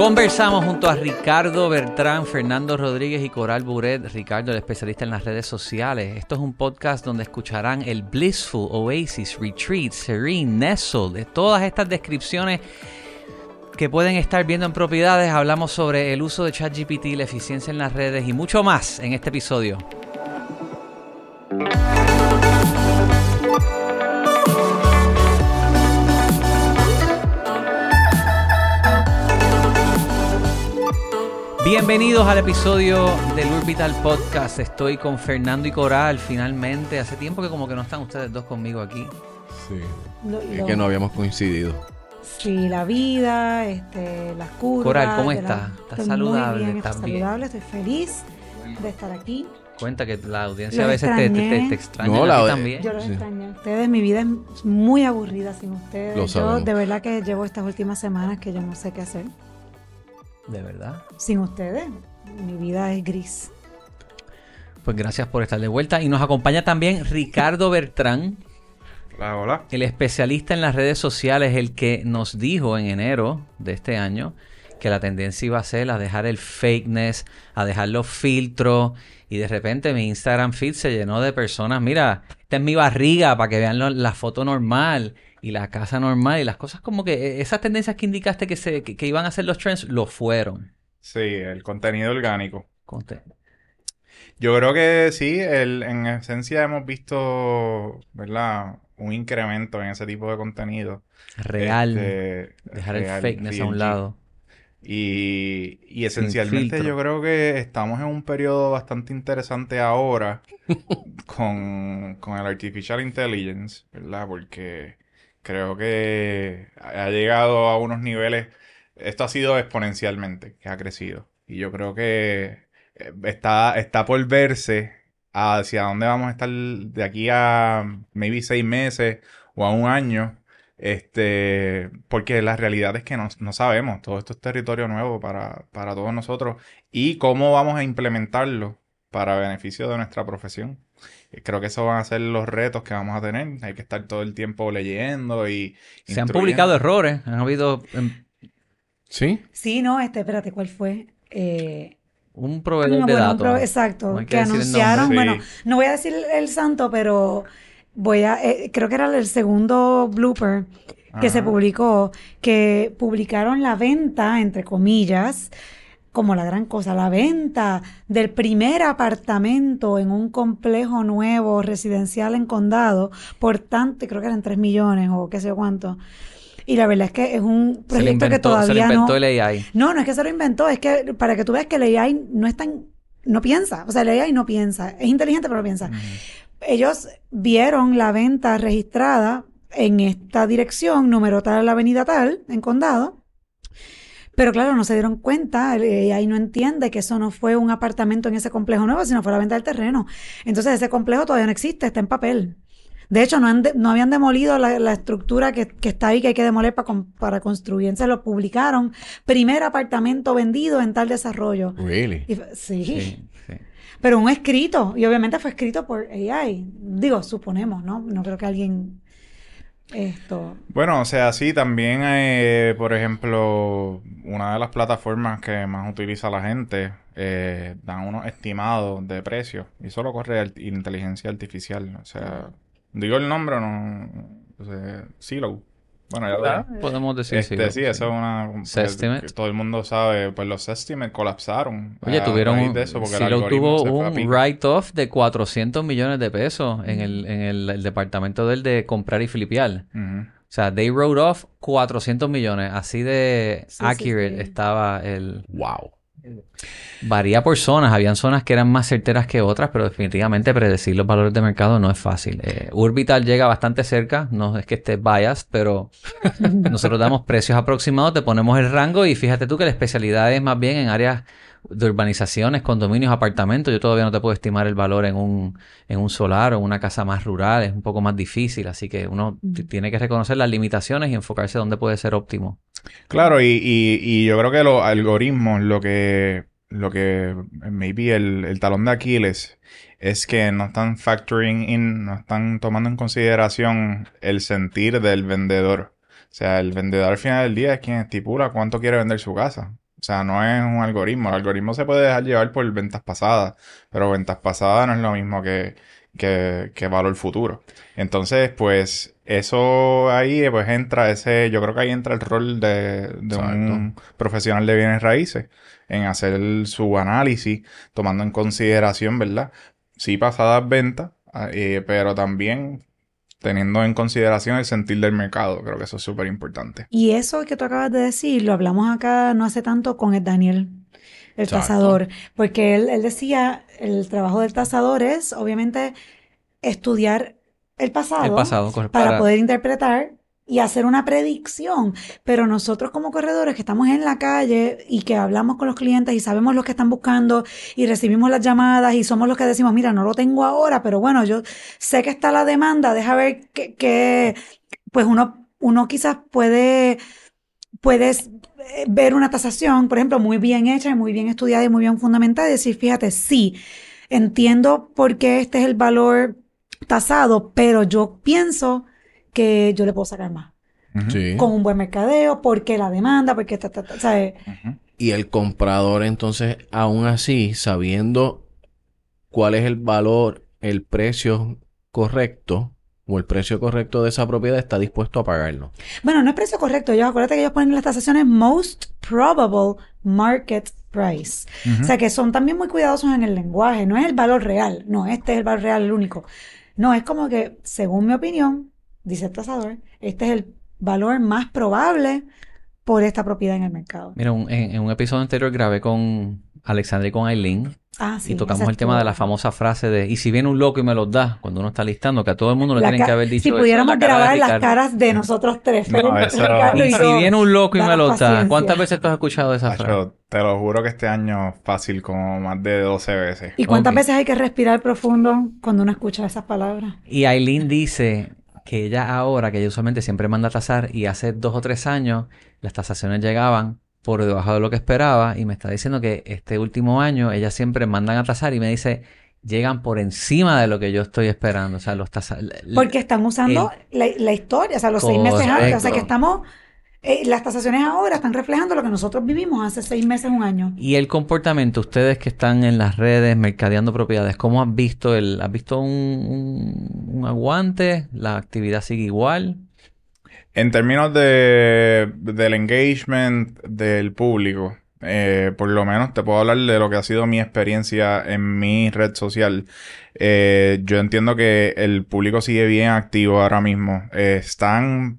Conversamos junto a Ricardo Bertrán, Fernando Rodríguez y Coral Buret. Ricardo, el especialista en las redes sociales. Esto es un podcast donde escucharán el Blissful, Oasis, Retreat, Serene, Nestle, de todas estas descripciones que pueden estar viendo en propiedades. Hablamos sobre el uso de ChatGPT, la eficiencia en las redes y mucho más en este episodio. Bienvenidos al episodio del Orbital Podcast. Estoy con Fernando y Coral finalmente. Hace tiempo que como que no están ustedes dos conmigo aquí. Sí. Lo- Es lo- que no habíamos coincidido. Sí, la vida, este, las curvas. Coral, ¿cómo estás? la- ¿Estás estoy saludable? Muy bien, ¿Estás estoy bien? saludable, estoy feliz de estar aquí. Cuenta que la audiencia Los a veces te, te, te- extrañé. te extraña No, a la- ti también. Yo los Sí. extraño a ustedes. Mi vida es muy aburrida sin ustedes. Lo Yo de verdad que llevo estas últimas semanas que yo no sé qué hacer. De verdad. Sin ustedes, mi vida es gris. Pues gracias por estar de vuelta. Y nos acompaña también Ricardo Bertrán, Hola, hola. el especialista en las redes sociales, el que nos dijo en enero de este año que la tendencia iba a ser a dejar el fakeness, a dejar los filtros. Y de repente mi Instagram feed se llenó de personas. Mira, esta es mi barriga para que vean lo- la foto normal y la casa normal y las cosas como que eh, esas tendencias que indicaste que, se, que, que iban a ser los trends, lo fueron. Sí, el contenido orgánico. Yo creo que sí, el, en esencia hemos visto, ¿verdad? Un incremento en ese tipo de contenido. Real. Este, dejar el fakeness a un lado. Y, y esencialmente yo creo que estamos en un periodo bastante interesante ahora con, con el Artificial Intelligence, ¿verdad? Porque creo que ha llegado a unos niveles, esto ha sido exponencialmente, que ha crecido. Y yo creo que eh, está, está por verse hacia dónde vamos a estar de aquí a maybe seis meses o a un año. Este, porque la realidad es que no, no sabemos, todo esto es territorio nuevo para, para todos nosotros y cómo vamos a implementarlo para beneficio de nuestra profesión. Eh, Creo que esos van a ser los retos que vamos a tener. Hay que estar todo el tiempo leyendo y Se han publicado errores, han habido em, ¿Sí? Sí, no, este, espérate, ¿cuál fue? Eh, un proveedor no, de bueno, un datos. exacto, No que anunciaron, bueno, no voy a decir el santo, pero voy a, eh, creo que era el segundo blooper que se publicó, que publicaron la venta, entre comillas, como la gran cosa, la venta del primer apartamento en un complejo nuevo residencial en condado por tanto, creo que eran 3 millones o qué sé yo cuánto. Y la verdad es que es un se le proyecto que inventó, se le todavía no... inventó el AI. No, no es que se lo inventó, es que para que tú veas que el AI no es tan, no piensa, o sea, el AI no piensa, es inteligente pero no piensa. Ellos vieron la venta registrada en esta dirección, número tal, la avenida tal, en condado, pero claro, no se dieron cuenta, el AI no entiende que eso no fue un apartamento en ese complejo nuevo, sino fue la venta del terreno. Entonces ese complejo todavía no existe, está en papel. De hecho, no, han de- no habían demolido la, la estructura que, que está ahí, que hay que demoler para, para construir. Entonces lo publicaron. Primer apartamento vendido en tal desarrollo. Really? Y fue- sí, Sí, sí. pero un escrito. Y obviamente fue escrito por AI. Digo, suponemos, ¿no? No creo que alguien... Esto... Bueno, o sea, sí, también, eh, por ejemplo, una de las plataformas que más utiliza la gente eh, dan unos estimados de precios y solo corre al- inteligencia artificial. O sea, digo el nombre no, o sea, Silo. Bueno, ya Ah, Podemos decir este, sí, eso es una... Sestimate. todo el mundo sabe, pues los estimates colapsaron. Oye, a tuvieron un, de eso, porque el Silo algoritmo tuvo un write-off de 400 millones de pesos en el, en el, el departamento del de comprar y flipear. O sea, they wrote off 400 millones. Así de Sí, sí, accurate sí. estaba el... Wow. Varía por zonas. Habían zonas que eran más certeras que otras, pero definitivamente predecir los valores de mercado no es fácil. Eh, Urbital llega bastante cerca. No es que esté biased, pero nosotros damos precios aproximados, te ponemos el rango y fíjate tú que la especialidad es más bien en áreas de urbanizaciones, condominios, apartamentos. Yo todavía no te puedo estimar el valor en un, en un solar o en una casa más rural. Es un poco más difícil. Así que uno tiene que reconocer las limitaciones y enfocarse donde puede ser óptimo. Claro, y, y, y yo creo que los algoritmos, lo que, lo que maybe el, el talón de Aquiles es que no están factoring in, no están tomando en consideración el sentir del vendedor. O sea, el vendedor al final del día es quien estipula cuánto quiere vender su casa. O sea, no es un algoritmo. El algoritmo se puede dejar llevar por ventas pasadas, pero ventas pasadas no es lo mismo que, que, que valor futuro. Entonces, pues, eso ahí, pues entra ese, yo creo que ahí entra el rol de, de un profesional de bienes raíces en hacer su análisis, tomando en consideración, ¿verdad? Sí, pasadas ventas, ah, eh, pero también teniendo en consideración el sentir del mercado. Creo que eso es súper importante. Y eso que tú acabas de decir, lo hablamos acá no hace tanto con el Daniel, el tasador, porque él, él decía, el trabajo del tasador es obviamente estudiar el pasado, El pasado, correcto. para Para- poder interpretar y hacer una predicción. Pero nosotros como corredores que estamos en la calle y que hablamos con los clientes y sabemos lo que están buscando y recibimos las llamadas y somos los que decimos, mira, no lo tengo ahora, pero bueno, yo sé que está la demanda, deja ver qué- pues uno, uno quizás puede, puedes eh, ver una tasación, por ejemplo, muy bien hecha y muy bien estudiada y muy bien fundamentada y decir, fíjate, sí, entiendo por qué este es el valor tasado, pero yo pienso que yo le puedo sacar más. Sí. Con un buen mercadeo, porque la demanda, porque ta, ta, ta, ¿sabes? Y el comprador, entonces, aún así, sabiendo cuál es el valor, el precio correcto o el precio correcto de esa propiedad, está dispuesto a pagarlo. Bueno, no es precio correcto. Yo acuérdate que ellos ponen en las tasaciones most probable market price. O sea que son también muy cuidadosos en el lenguaje. No es el valor real. No, este es el valor real, el único. No, es como que, según mi opinión, dice el tasador, este es el valor más probable por esta propiedad en el mercado. Mira, un- en, en un episodio anterior grabé con Alexandra y con Aileen Ah, sí. y tocamos el tema de la famosa frase de y si viene un loco y me los da, cuando uno está listando, que a todo el mundo le La tienen que haber dicho Si eso, pudiéramos la grabar las caras de nosotros tres, No, eso- Y si yo, viene un loco y me los da. ¿cuántas veces tú has escuchado esa frase? Tacho, te lo juro que este año fácil como más de 12 veces. ¿Y cuántas veces hay que respirar profundo cuando uno escucha esas palabras? Y Aileen dice que ella ahora, que ella usualmente siempre manda a tasar, y hace dos o tres años las tasaciones llegaban por debajo de lo que esperaba, y me está diciendo que este último año ella siempre mandan a tasar y me dice, llegan por encima de lo que yo estoy esperando. O sea, los tasas... Porque están usando la, la historia, o sea, los seis meses antes. O sea, que estamos. Eh, las tasaciones ahora están reflejando lo que nosotros vivimos hace seis meses, un año. Y el comportamiento, ustedes que están en las redes mercadeando propiedades, ¿cómo has visto el, has visto un, un- un aguante? ¿La actividad sigue igual? En términos de, del engagement del público, eh, por lo menos te puedo hablar de lo que ha sido mi experiencia en mi red social. Eh, yo entiendo que el público sigue bien activo ahora mismo. Eh, están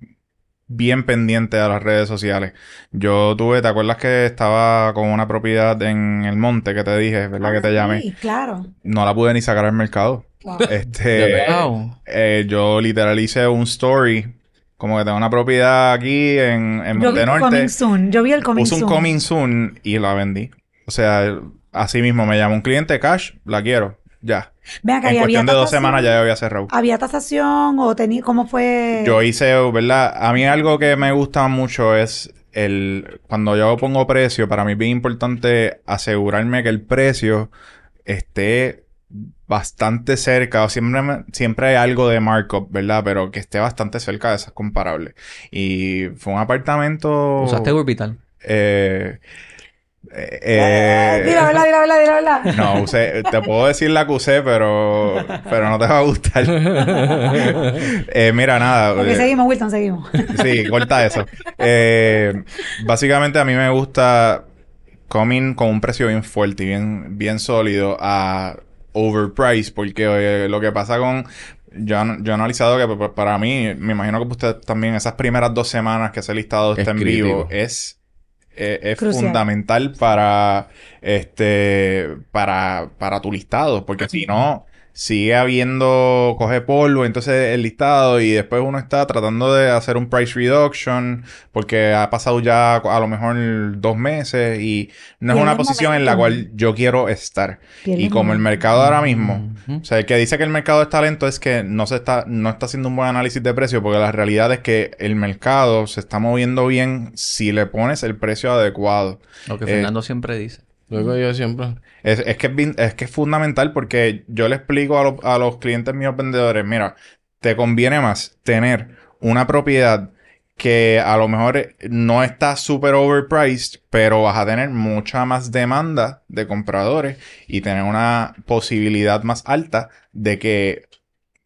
bien pendientes a las redes sociales. Yo tuve, ¿te acuerdas que estaba con una propiedad en el monte que te dije, verdad que te llamé? Ah, Sí, claro. No la pude ni sacar al mercado. Wow. Este, eh, yo literal hice un story. Como que tengo una propiedad aquí en, en Yo vi el Montenorte. coming soon. Yo vi el coming Puse un coming soon y la vendí. O sea, así mismo me llamó un cliente cash, la quiero. Ya. Ven acá, en ¿y había cuestión de dos semanas ya había cerrado. ¿Había tasación o tenía, cómo fue? Yo hice, ¿verdad? A mí algo que me gusta mucho es el... Cuando yo pongo precio, para mí es bien importante asegurarme que el precio esté bastante cerca, o siempre, siempre hay algo de markup, ¿verdad? Pero que esté bastante cerca de esas comparables. Y fue un apartamento... ¿Usaste Urbital? Eh, eh, Eh, eh, Di la verdad, di la verdad, di la verdad. no, usé, te puedo decir la que usé, pero, pero no te va a gustar. Eh, mira, nada. Eh, seguimos, Wilton, seguimos. Sí, corta eso. Eh, básicamente a mí me gusta coming con un precio bien fuerte y bien, bien sólido a overprice, porque eh, lo que pasa con... Yo, yo he analizado que pa- para mí, me imagino que usted también, esas primeras dos semanas que ese listado Es está en crítico. vivo, es, eh, es Crucial. fundamental para, este, para, para tu listado, porque si no, sigue habiendo, coge polvo, entonces el listado y después uno está tratando de hacer un price reduction porque ha pasado ya a lo mejor dos meses y no es una posición en la cual yo quiero estar. Y como el mercado ahora mismo, o sea, el que dice que el mercado está lento es que no se está, no está haciendo un buen análisis de precio porque la realidad es que el mercado se está moviendo bien si le pones el precio adecuado. Lo que Eh, Fernando siempre dice. Luego yo siempre... Es, es que es, es que es fundamental porque yo le explico a, lo- a los clientes míos vendedores, mira, te conviene más tener una propiedad que a lo mejor no está súper overpriced, pero vas a tener mucha más demanda de compradores y tener una posibilidad más alta de que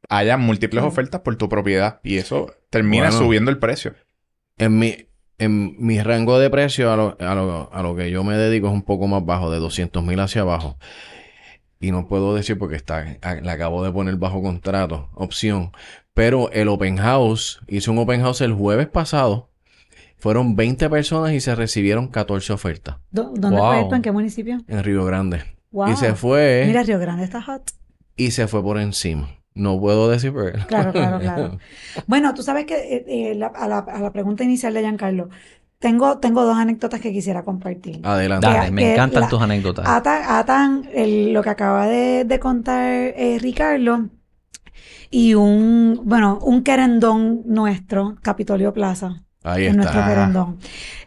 haya múltiples ofertas por tu propiedad y eso termina Bueno. subiendo el precio. En mi, en mi rango de precio a lo, a, lo, a lo que yo me dedico es un poco más bajo, de 200 mil hacia abajo. Y no puedo decir porque está, a- le acabo de poner bajo contrato, opción. Pero el open house, hice un open house el jueves pasado. Fueron 20 personas y se recibieron 14 ofertas ¿Dó- ¿Dónde Wow. fue esto? ¿En qué municipio? en Río Grande. Wow. Y se fue, Mira, Río Grande está hot. y se fue por encima. No puedo decir porque... Claro, claro, claro. Bueno, tú sabes que eh, eh, la- a, la, a la pregunta inicial de Giancarlo, tengo, tengo dos anécdotas que quisiera compartir. Adelante. Dale, que- me que encantan la- tus anécdotas. Atan, atan el- lo que acaba de, de contar eh, Ricardo y un, bueno, un querendón nuestro, Capitolio Plaza. Ahí en nuestro querendón.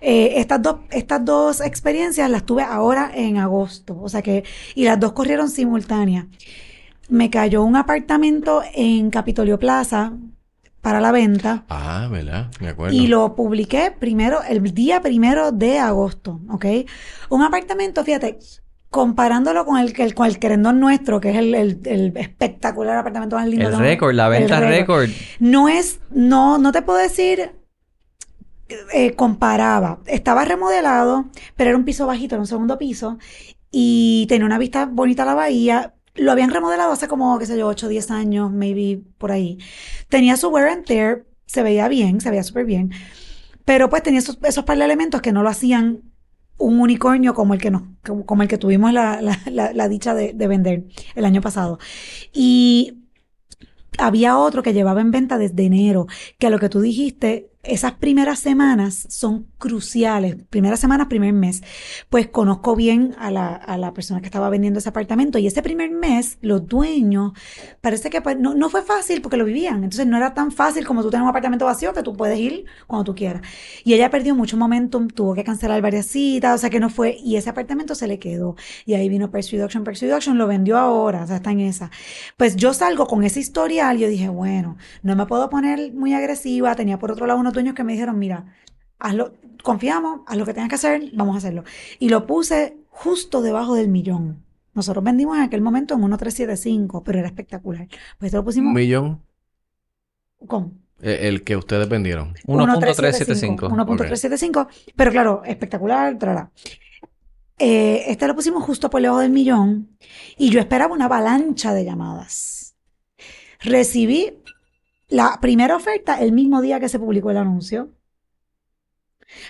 Eh, estas dos, estas dos experiencias las tuve ahora en agosto, o sea que, y las dos corrieron simultáneas. Me cayó un apartamento en Capitolio Plaza para la venta Ah, ¿verdad? Me acuerdo. y lo publiqué primero, el día primero de agosto, ¿ok? Un apartamento, fíjate, comparándolo con el, el- con el querendón nuestro, que es el, el- el espectacular apartamento más lindo El récord, la venta récord. récord. No es, no, no te puedo decir, eh, comparaba. Estaba remodelado, pero era un piso bajito, era un segundo piso, y tenía una vista bonita a la bahía. Lo habían remodelado hace como, qué sé yo, 8 o 10 años, maybe por ahí. Tenía su wear and tear, se veía bien, se veía súper bien, pero pues tenía esos, esos par de elementos que no lo hacían un unicornio como el que nos, como, el que tuvimos la, la- la- la dicha de, de vender el año pasado. Y había otro que llevaba en venta desde enero, que a lo que tú dijiste, esas primeras semanas son cruciales, primeras semanas, primer mes. Pues conozco bien a la, a la persona que estaba vendiendo ese apartamento y ese primer mes los dueños, parece que pues, no, no fue fácil porque lo vivían, entonces no era tan fácil como tú tener un apartamento vacío que tú puedes ir cuando tú quieras. Y ella perdió mucho momentum, tuvo que cancelar varias citas, o sea que no fue, y ese apartamento se le quedó. Y ahí vino Price Reduction, lo vendió ahora, o sea, está en esa. Pues yo salgo con ese historial, yo dije, bueno, no me puedo poner muy agresiva. Tenía por otro lado unos dueños que me dijeron, mira, hazlo, confiamos, haz lo que tengas que hacer, vamos a hacerlo. Y lo puse justo debajo del millón. Nosotros vendimos en aquel momento en 1375, pero era espectacular. Pues esto lo Un pusimos millón, con eh, el que ustedes vendieron. 1.375. 1.375. Pero claro, espectacular, trala. Eh, este lo pusimos justo por debajo del millón y yo esperaba una avalancha de llamadas. Recibí la primera oferta el mismo día que se publicó el anuncio.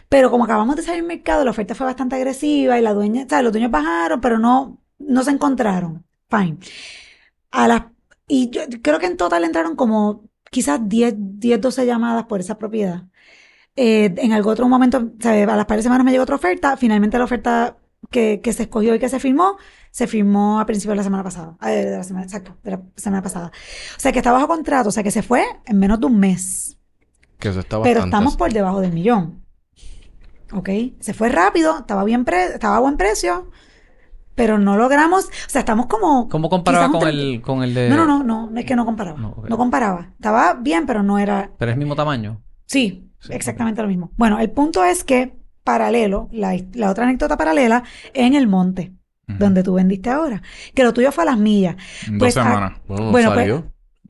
Pero como acabamos de salir al mercado, la oferta fue bastante agresiva y la dueña, sea, los dueños bajaron, pero no, no se encontraron. Fine. A las, y yo creo que en total entraron como quizás 10, 10 12 llamadas por esa propiedad. Eh, en algún otro momento, sea, a las par de semanas me llegó otra oferta. Finalmente la oferta que, que se escogió y que se firmó, se firmó a principios de la semana pasada. Eh, de la semana, exacto, de la semana pasada. O sea que está bajo contrato, o sea que se fue en menos de un mes. Que eso está Pero bastante. estamos por debajo del millón. ¿Ok? Se fue rápido, estaba bien pre- estaba a buen precio, pero no logramos, o sea, estamos como... ¿Cómo comparaba con el, con el de...? No, no, no, no, no es que no comparaba. No, comparaba. Estaba bien, pero no era... Pero es mismo tamaño. Sí, Sí, exactamente lo mismo. Bueno, el punto es que paralelo, la, la otra anécdota paralela, en el monte, donde tú vendiste ahora, que lo tuyo fue a las millas. En dos Pues, ah, semanas. Bueno, no Bueno, pues-.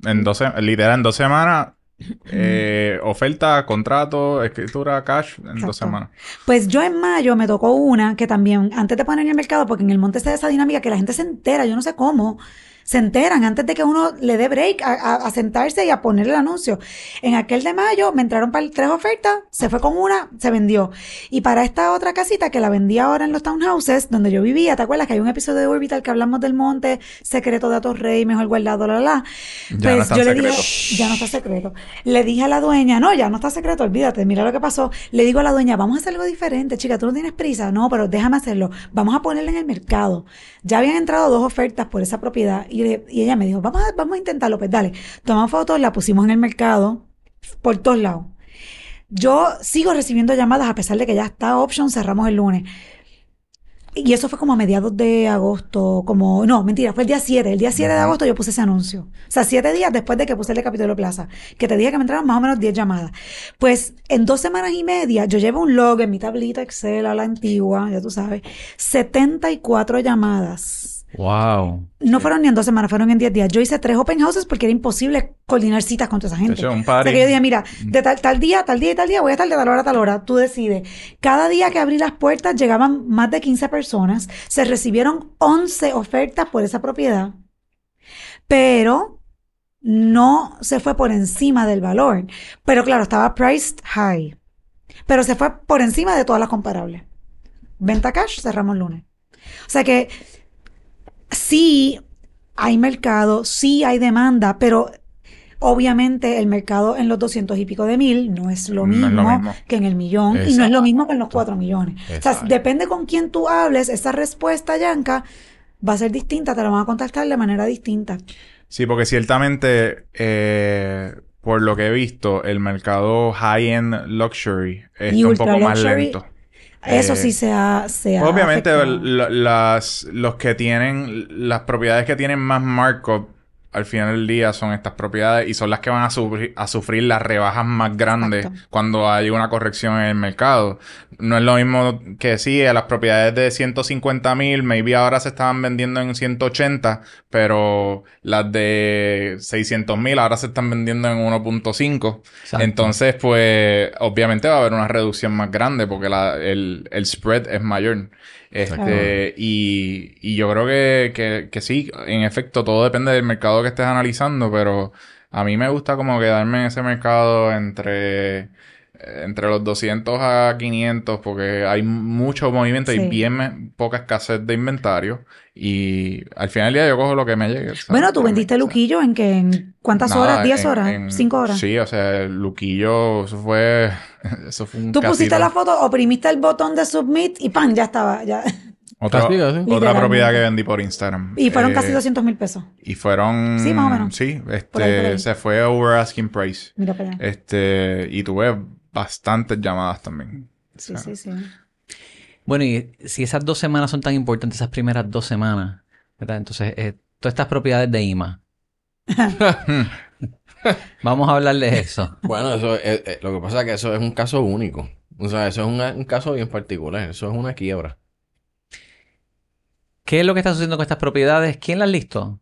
En dos literal, en dos semanas. eh, oferta, contrato, escritura, cash, en Exacto. dos semanas. Pues yo en mayo me tocó una que también, antes de poner en el mercado, porque en el monte se da esa dinámica que la gente se entera, yo no sé cómo, se enteran antes de que uno le dé break a, a- a sentarse y a poner el anuncio. En aquel de mayo me entraron para tres ofertas, se fue con una, se vendió. Y para esta otra casita que la vendí ahora en los townhouses, donde yo vivía, ¿te acuerdas que hay un episodio de Orbital que hablamos del monte, secreto de Atos Rey, mejor guardado, la, la, la? Ya no es tan yo le dije, ya no está secreto. Le dije a la dueña, no, ya no está secreto, olvídate, mira lo que pasó. Le digo a la dueña, vamos a hacer algo diferente, chica, tú no tienes prisa. No, pero déjame hacerlo. Vamos a ponerla en el mercado. Ya habían entrado dos ofertas por esa propiedad y, le- y ella me dijo, vamos a, vamos a intentarlo. Pues dale, tomamos fotos, la pusimos en el mercado por todos lados. Yo sigo recibiendo llamadas a pesar de que ya está option, cerramos el lunes. Y eso fue como a mediados de agosto, como, no, mentira, fue el día 7. El día 7 de agosto yo puse ese anuncio. O sea, siete días después de que puse el de Capitolio Plaza, que te dije que me entraron más o menos 10 llamadas. Pues en dos semanas y media, yo llevo un log en mi tablita Excel a la antigua, ya tú sabes, 74 llamadas. Wow. No fueron ni en dos semanas, fueron en 10 días. Yo hice tres open houses porque era imposible coordinar citas con toda esa gente. Un O sea, party. que yo dije, mira, de tal, tal día, tal día y tal día, voy a estar de tal hora a tal hora. Tú decides. Cada día que abrí las puertas llegaban más de 15 personas. Se recibieron 11 ofertas por esa propiedad. Pero no se fue por encima del valor. Pero claro, estaba priced high. Pero se fue por encima de todas las comparables. Venta cash, cerramos el lunes. O sea que sí hay mercado, sí hay demanda, pero obviamente el mercado en los 200 y pico de mil no es lo No es mismo, lo mismo. que en el millón y no es lo mismo que en los 4 millones. O sea, depende con quién tú hables, esa respuesta, Yanka, va a ser distinta, te la van a contactar de manera distinta. Sí, porque ciertamente, eh, por lo que he visto, el mercado high-end luxury está Y un poco más lento. Eso Eh, sí se ha, se Obviamente, las, los que tienen, las propiedades que tienen más markup al final del día son estas propiedades y son las que van a sufrir, a sufrir las rebajas más grandes Exacto. cuando hay una corrección en el mercado. No es lo mismo que sí, a las propiedades de 150 mil, maybe ahora se estaban vendiendo en 180, pero las de 600 mil ahora se están vendiendo en 1.5. Exacto. Entonces, pues, obviamente va a haber una reducción más grande porque la- el, el spread es mayor. Este, y, y yo creo que, que, que sí, en efecto, todo depende del mercado que estés analizando, pero a mí me gusta como quedarme en ese mercado entre, entre los 200 a 500 porque hay mucho movimiento Sí. y bien poca escasez de inventario y al final del día yo cojo lo que me llegue. ¿sabes? Bueno, tú vendiste Luquillo en que en cuántas Nada, horas, 10 en- horas, en- 5 horas. Sí, o sea, Luquillo, fue, eso fue un Tú pusiste casino. la foto, oprimiste el botón de submit y pan, ya estaba, ya. Otra, otra Literalmente. propiedad que vendí por Instagram. Y fueron Eh, casi 200 mil pesos. Y fueron... Sí, más o menos. Sí, Por ahí, este, por ahí. se fue over asking price. Mira para allá. Este, y tuve bastantes llamadas también. Sí, o sea, sí, sí. Bueno, y si esas dos semanas son tan importantes, esas primeras dos semanas, ¿verdad? Entonces, eh, todas estas propiedades de IMA. Vamos a hablar de eso. Bueno, eso es, eh, lo que pasa es que eso es un caso único. O sea, eso es una- un caso bien particular. Eso es una quiebra. ¿Qué es lo que está sucediendo con estas propiedades? ¿Quién las listó?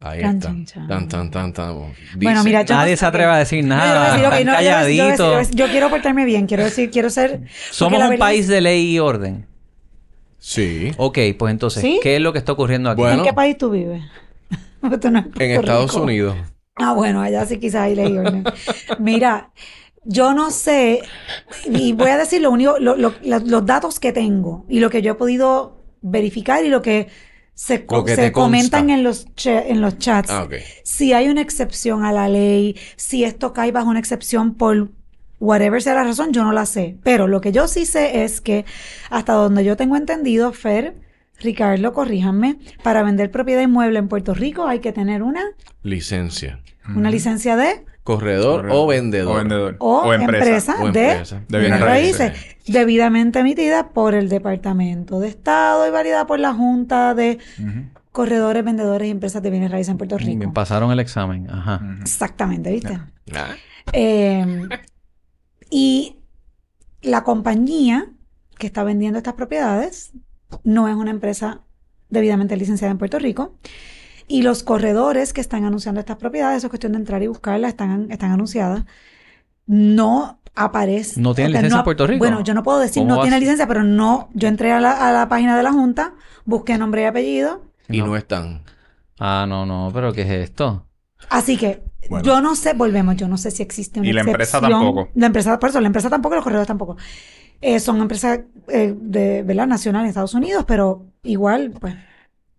Ahí Chan, está. chan, chan. Tan, tan, tan, tan. Bueno, mira, yo- Nadie se atreve a decir No, yo nada. decir, no, yo decir- quiero portarme bien, quiero decir, quiero ser. Somos un país es- de ley y orden. Sí. Ok, pues entonces, ¿Sí? ¿qué es lo que está ocurriendo aquí? Bueno. ¿En qué país tú vives? En Estados Rico. Unidos. Ah, bueno, allá sí quizás y orden. Mira, yo no sé, y voy a decir lo único, lo- lo- la- los datos que tengo y lo que yo he podido verificar y lo que se, co- Lo que se comentan en los, en los chats. Ah. Si hay una excepción a la ley, si esto cae bajo una excepción por whatever sea la razón, yo no la sé. Pero lo que yo sí sé es que hasta donde yo tengo entendido, Fer, Ricardo, corríjanme, para vender propiedad inmueble en Puerto Rico hay que tener una, Licencia. una licencia de Corredor, Corredor. o vendedor. O vendedor. o, empresa, O de empresa. De bienes raíces, raíces. debidamente emitida por el Departamento de Estado y validada por la Junta de Corredores, Vendedores y Empresas de Bienes Raíces en Puerto Me Rico. pasaron el examen. Ajá. Exactamente, ¿viste? Ah, Eh, y la compañía que está vendiendo estas propiedades no es una empresa debidamente licenciada en Puerto Rico. Y los corredores que están anunciando estas propiedades, eso es cuestión de entrar y buscarlas, están, están anunciadas, no aparecen. ¿No sea, licencia no en Puerto Rico? Bueno, yo no puedo decir ¿Cómo no vas? tiene licencia, pero no, yo entré a la, a la página de la Junta, busqué nombre y apellido, y No. no están. Ah, no, no, pero ¿qué es esto? Así que Bueno. yo no sé, volvemos, yo no sé si existe una Y la empresa tampoco. La empresa, por eso, la empresa tampoco y los corredores tampoco. Eh, son empresas eh, de, ¿verdad? Nacional en Estados Unidos, pero igual, pues,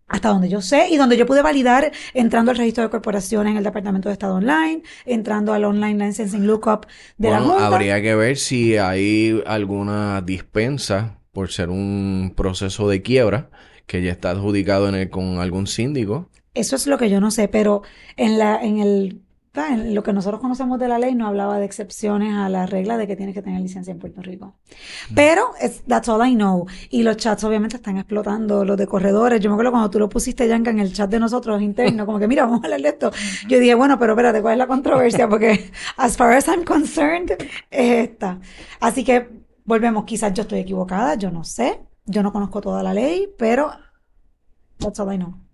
hasta donde yo sé y donde yo pude validar entrando al registro de corporaciones en el Departamento de Estado Online, entrando al Online Licensing Lookup de la Junta. habría que ver si hay alguna dispensa por ser un proceso de quiebra que ya está adjudicado en el, con algún síndico. Eso es lo que yo no sé, pero en la, en el. En lo que nosotros conocemos de la ley no hablaba de excepciones a la regla de que tienes que tener licencia en Puerto Rico. Pero es, that's all I know. Y los chats obviamente están explotando, los de corredores. Yo me acuerdo cuando tú lo pusiste, Yanka, en el chat de nosotros interno, como que mira, vamos a hablar de esto. Yo dije, bueno, pero espérate, ¿cuál es la controversia? Porque as far as I'm concerned, es esta. Así que volvemos, quizás yo estoy equivocada, yo no sé. Yo no conozco toda la ley, pero that's all I know.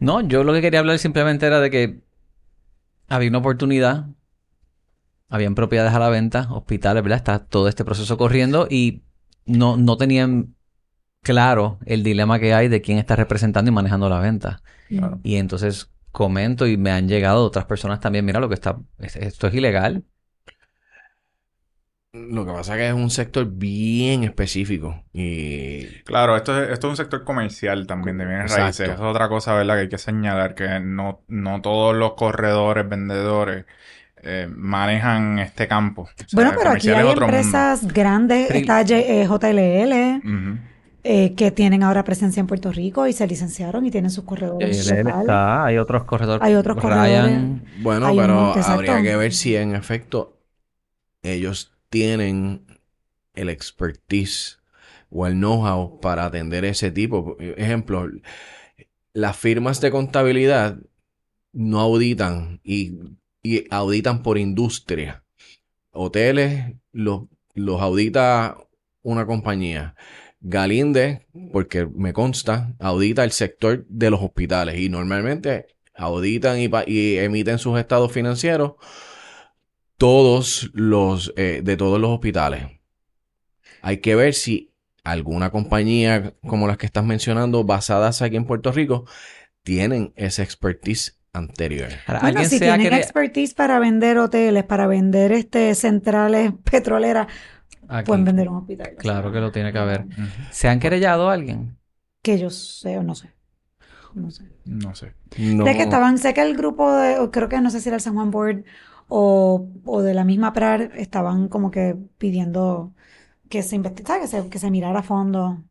No, yo lo que quería hablar simplemente era de que había una oportunidad, habían propiedades a la venta, hospitales, ¿verdad? Está todo este proceso corriendo y no, no tenían claro el dilema que hay de quién está representando y manejando la venta. Y entonces comento y me han llegado otras personas también, mira lo que está, es- esto es ilegal. Lo que pasa es que es un sector bien específico y Claro, esto es, esto es un sector comercial también de bienes Exacto. raíces. Es otra cosa, ¿verdad? Que hay que señalar que no, no todos los corredores, vendedores eh, manejan este campo. O sea, Bueno, pero aquí hay mundo. empresas grandes, Pri- está eh, JLL, eh, que tienen ahora presencia en Puerto Rico y se licenciaron y tienen sus corredores. local. hay otros corredores. Hay otros Ryan, bueno, Hay pero habría que ver si en efecto ellos tienen el expertise o el know-how para atender ese tipo. Ejemplo, las firmas de contabilidad no auditan y, auditan por industria. Hoteles los, los audita una compañía. Galinde, porque me consta, audita el sector de los hospitales y normalmente auditan y, y emiten sus estados financieros todos los eh, de todos los hospitales. Hay que ver si alguna compañía como las que estás mencionando, basadas aquí en Puerto Rico, tienen esa expertise anterior. Ahora, Bueno, si tienen expertise para vender hoteles, para vender este centrales petroleras, Aquí. pueden vender un hospital. Claro que lo tiene que haber. ¿Se han querellado a alguien? Que yo sé o no sé. No sé. No sé. No, Sé que estaban, sé que el grupo de, creo que no sé si era el San Juan Board o, o de la misma PRAR, estaban como que pidiendo que se investigara, que se, que se mirara a fondo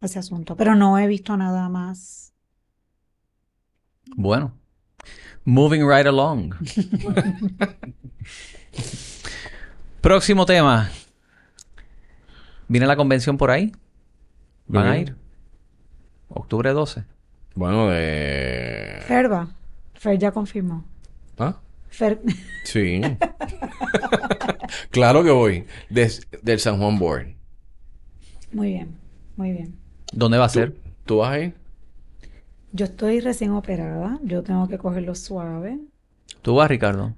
ese asunto. Pero no he visto nada más. Bueno. Moving right along. Próximo tema. ¿Viene la convención por ahí? ¿Van a ir? Octubre 12. Bueno, de... Fer va. Fer ya confirmó. ¿Ah? Fer, Sí. claro que voy. Des- del San Juan Board. muy bien, muy bien. ¿Dónde va a ser? ¿Tú vas ahí? Yo estoy recién operada, yo tengo que cogerlo suave. ¿Tú vas, Ricardo?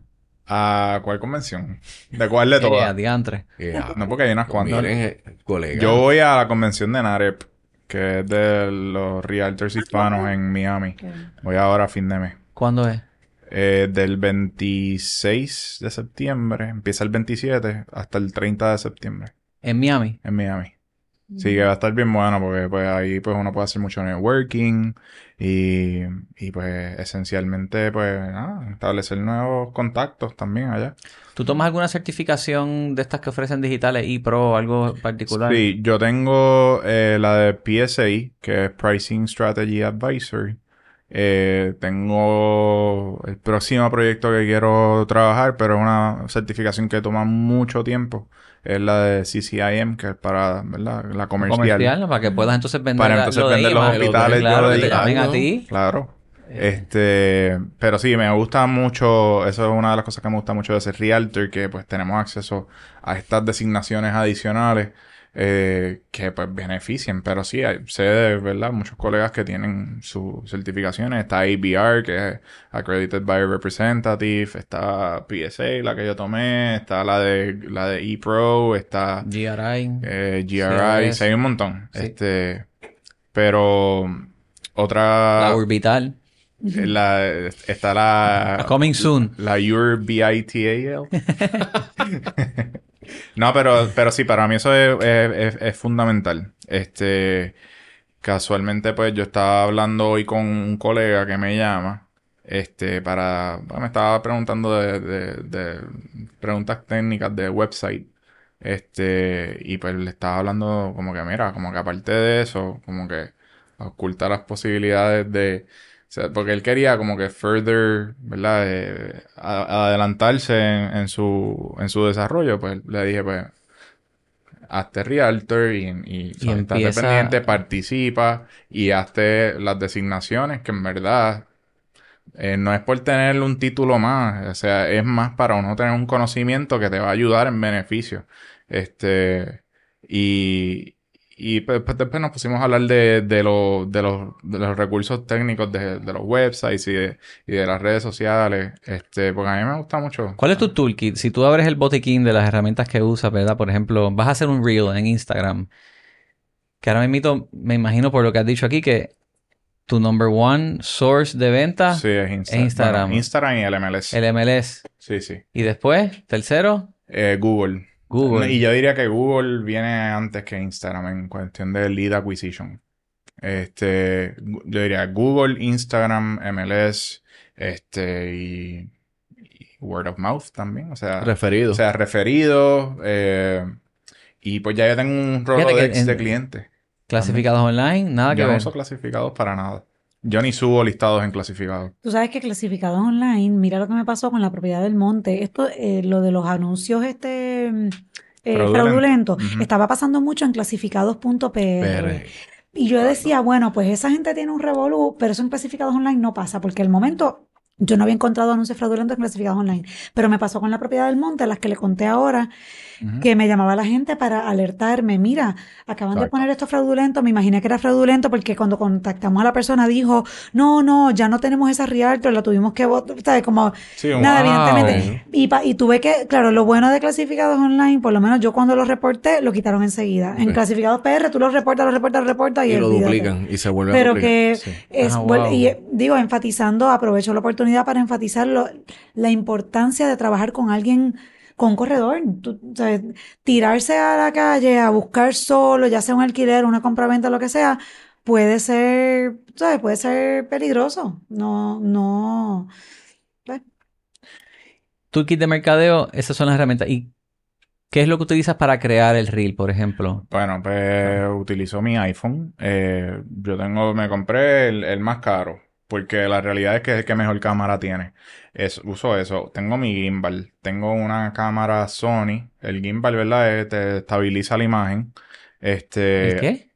¿A cuál convención? ¿De cuál de todas? diantre. Yeah. No, porque hay unas cuantas. Miren, eh, colega. Yo voy a la convención de NAREP, que es de los Realtors hispanos en Miami. Voy ahora a fin de mes. ¿Cuándo es? Eh, del 26 de septiembre, empieza el 27 hasta el 30 de septiembre En Miami. en Miami. Sí, que va a estar bien bueno porque pues ahí pues uno puede hacer mucho networking y, y pues esencialmente pues nada, establecer nuevos contactos también allá. ¿Tú tomas alguna certificación de estas que ofrecen digitales y pro algo particular? Sí, yo tengo eh, la de PSI, que es Pricing Strategy Advisor. Eh, tengo el próximo proyecto que quiero trabajar, pero es una certificación que toma mucho tiempo. Es la de CCIM, que es para ¿verdad? la comercial. Comercial, para que puedas entonces vender Para entonces lo de vender los hospitales, Claro, yo lo que te digo. llamen a ¿no? ti. Claro. Eh. Este, pero sí, me gusta mucho, eso es una de las cosas que me gusta mucho de ser realtor, que pues tenemos acceso a estas designaciones adicionales eh, que pues beneficien, pero sí, hay, sé de verdad muchos colegas que tienen sus certificaciones, está ABR, que es Accredited Buyer Representative, está PSA, la que yo tomé, está la de la de ePro, está GRI. eh, GRI, sí, hay un montón. Sí. Este, pero otra la orbital. la, está la Coming soon. la URBITAL. no, pero, pero sí, para mí eso es, es- fundamental. Este, casualmente, pues yo estaba hablando hoy con un colega que me llama. Este, para, me estaba preguntando de- de preguntas técnicas de website. Este, y pues le estaba hablando como que, mira, como que aparte de eso, como que oculta las posibilidades de, sea, porque él quería como que further, ¿verdad? Eh, a- adelantarse en, en su, en su desarrollo. Pues le dije, pues, hazte realtor y, y, ¿sabes? estate empieza- pendiente, participa y hazte las designaciones que en verdad eh, no es por tener un título más, o sea, es más para uno tener un conocimiento que te va a ayudar en beneficio. Este, y, y pues, pues después nos pusimos a hablar de, de, lo- de, los, de los recursos técnicos de, de los websites y de, y de las redes sociales, este, porque a mí me gusta mucho. ¿Cuál es tu toolkit? Si tú abres el botiquín de las herramientas que usas, ¿verdad? Por ejemplo, vas a hacer un reel en Instagram. Que ahora mismo me imagino por lo que has dicho aquí que tu number one source de venta, Sí, es Insta- en Instagram. bueno, Instagram y el MLS. el MLS. Sí, sí. Y después, tercero, Eh, Google. Google. Y yo diría que Google viene antes que Instagram en cuestión de lead acquisition. Este, yo diría Google, Instagram, MLS, este, y, y word of mouth también. O sea, Referido. o sea, referido. eh, y pues ya yo tengo un rolo Fíjate de, clientes. Clasificados online, nada que Yo no ver. uso clasificados para nada. Yo ni subo listados en clasificados. Tú sabes que clasificados online, mira lo que me pasó con la propiedad del monte. Esto, eh, lo de los anuncios este mm, eh, Fraudulento. estaba pasando mucho en clasificados.pr. PR. Y yo decía, bueno, pues esa gente tiene un revolú, pero eso en clasificados online no pasa, porque al momento yo no había encontrado anuncios fraudulentos en clasificados online. Pero me pasó con la propiedad del monte, las que le conté ahora, que me llamaba la gente para alertarme, mira, acaban de poner esto fraudulento, me imaginé que era fraudulento porque cuando contactamos a la persona dijo, no, no, ya no tenemos esa Realtor, la tuvimos que votar, ¿sabes? Como, Sí, nada, wow. evidentemente. Y, pa- y tuve que, claro, lo bueno de clasificados online, por lo menos yo cuando lo reporté, lo quitaron enseguida. En Sí. clasificados PR, tú lo reportas, lo reportas, lo reportas y, Y lo duplican y se vuelve a Pero duplicar. que Sí. es, Ah, vuel- wow. y eh, digo, enfatizando, aprovecho la oportunidad para enfatizar lo- la importancia de trabajar con alguien, con un corredor. Tú, sabes, tirarse a la calle a buscar solo, ya sea un alquiler, una compraventa, lo que sea, puede ser, ¿sabes? Puede ser peligroso. No, no. pues, Toolkit de mercadeo, esas son las herramientas. ¿Y qué es lo que utilizas para crear el reel, por ejemplo? Bueno, pues utilizo mi iPhone. Eh, yo tengo, me compré el, el más caro, porque la realidad es que es el que mejor cámara tiene. Es, uso eso. Tengo mi gimbal. Tengo una cámara Sony. El gimbal, ¿verdad? Eh, te estabiliza la imagen. Este. ¿El qué?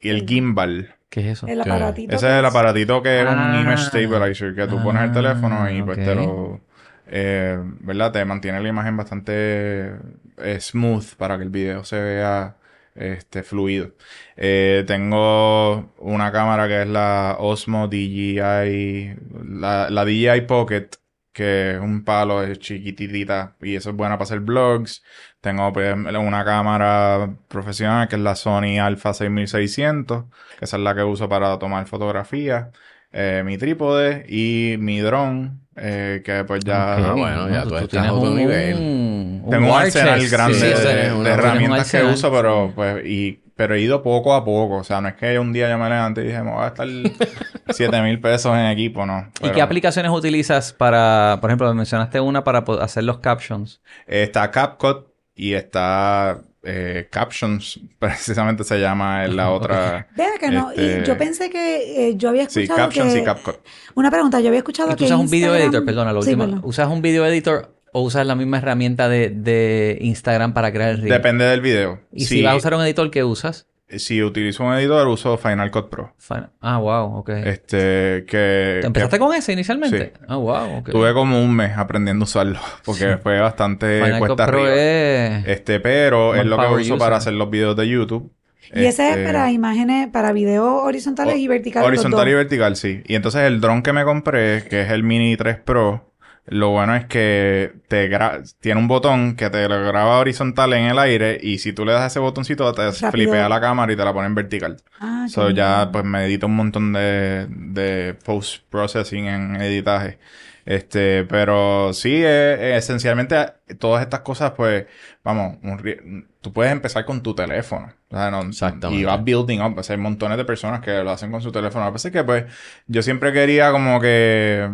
Y el gimbal. ¿Qué es eso? el Claro. aparatito. Ese es el aparatito que es un Ah. image stabilizer, que tú pones el teléfono y pues Ah, te lo, eh, ¿verdad? Te mantiene la imagen bastante eh, smooth para que el video se vea este fluido. Eh, tengo una cámara que es la Osmo DJI, la, la DJI Pocket, que es un palo, es chiquititita y eso es buena para hacer vlogs. Tengo pues, una cámara profesional que es la Sony Alpha 6600, que esa es la que uso para tomar fotografías. Eh, mi trípode y mi dron, eh, que pues ya... Ok. Ah, bueno, ya tú estás a otro un, nivel. un Tengo un arsenal grande Sí, de, herramientas que uso, pero pues y pero he ido poco a poco. O sea, no es que un día yo me levanté y dije, me voy a gastar 7 mil pesos en equipo, no. ¿Y qué aplicaciones utilizas para, por ejemplo, mencionaste una para hacer los captions? está CapCut y está eh, Captions, precisamente se llama en la otra. Vea que no, Este- y yo pensé que eh, yo había Sí, escuchado Captions que... y CapCut. Una pregunta, yo había escuchado ¿Y tú que usas un video editor? Perdona, la Sí, última. perdón. ¿Usas un video editor o usas la misma herramienta de, de Instagram para crear el reel? Depende del video. Y si vas a usar un editor, ¿qué usas? Si utilizo un editor, uso Final Cut Pro. Ah, wow, ok. Este, que... ¿Te ¿Empezaste que con ese inicialmente? Sí. Ah, wow, ok. Tuve como un mes aprendiendo a usarlo, porque fue bastante Final Cut cuesta Pro arriba. es... Este, pero es lo que uso user. para hacer los videos de YouTube. Y ese Este, es para imágenes, para videos horizontales o- y verticales. los Horizontal y vertical, sí. Y entonces el dron que me compré, que es el Mini 3 Pro, lo bueno es que te gra- tiene un botón que te lo graba horizontal en el aire y si tú le das ese botoncito te Rápido. flipea la cámara y te la pone en vertical. Ah, So, ya pues me edito un montón de, de post-processing en editaje. Este, pero sí, eh, eh, esencialmente todas estas cosas, pues, vamos, un tú puedes empezar con tu teléfono. O sea, no- Exactamente. Y vas building up. O sea, hay montones de personas que lo hacen con su teléfono. A veces que, pues, yo siempre quería como que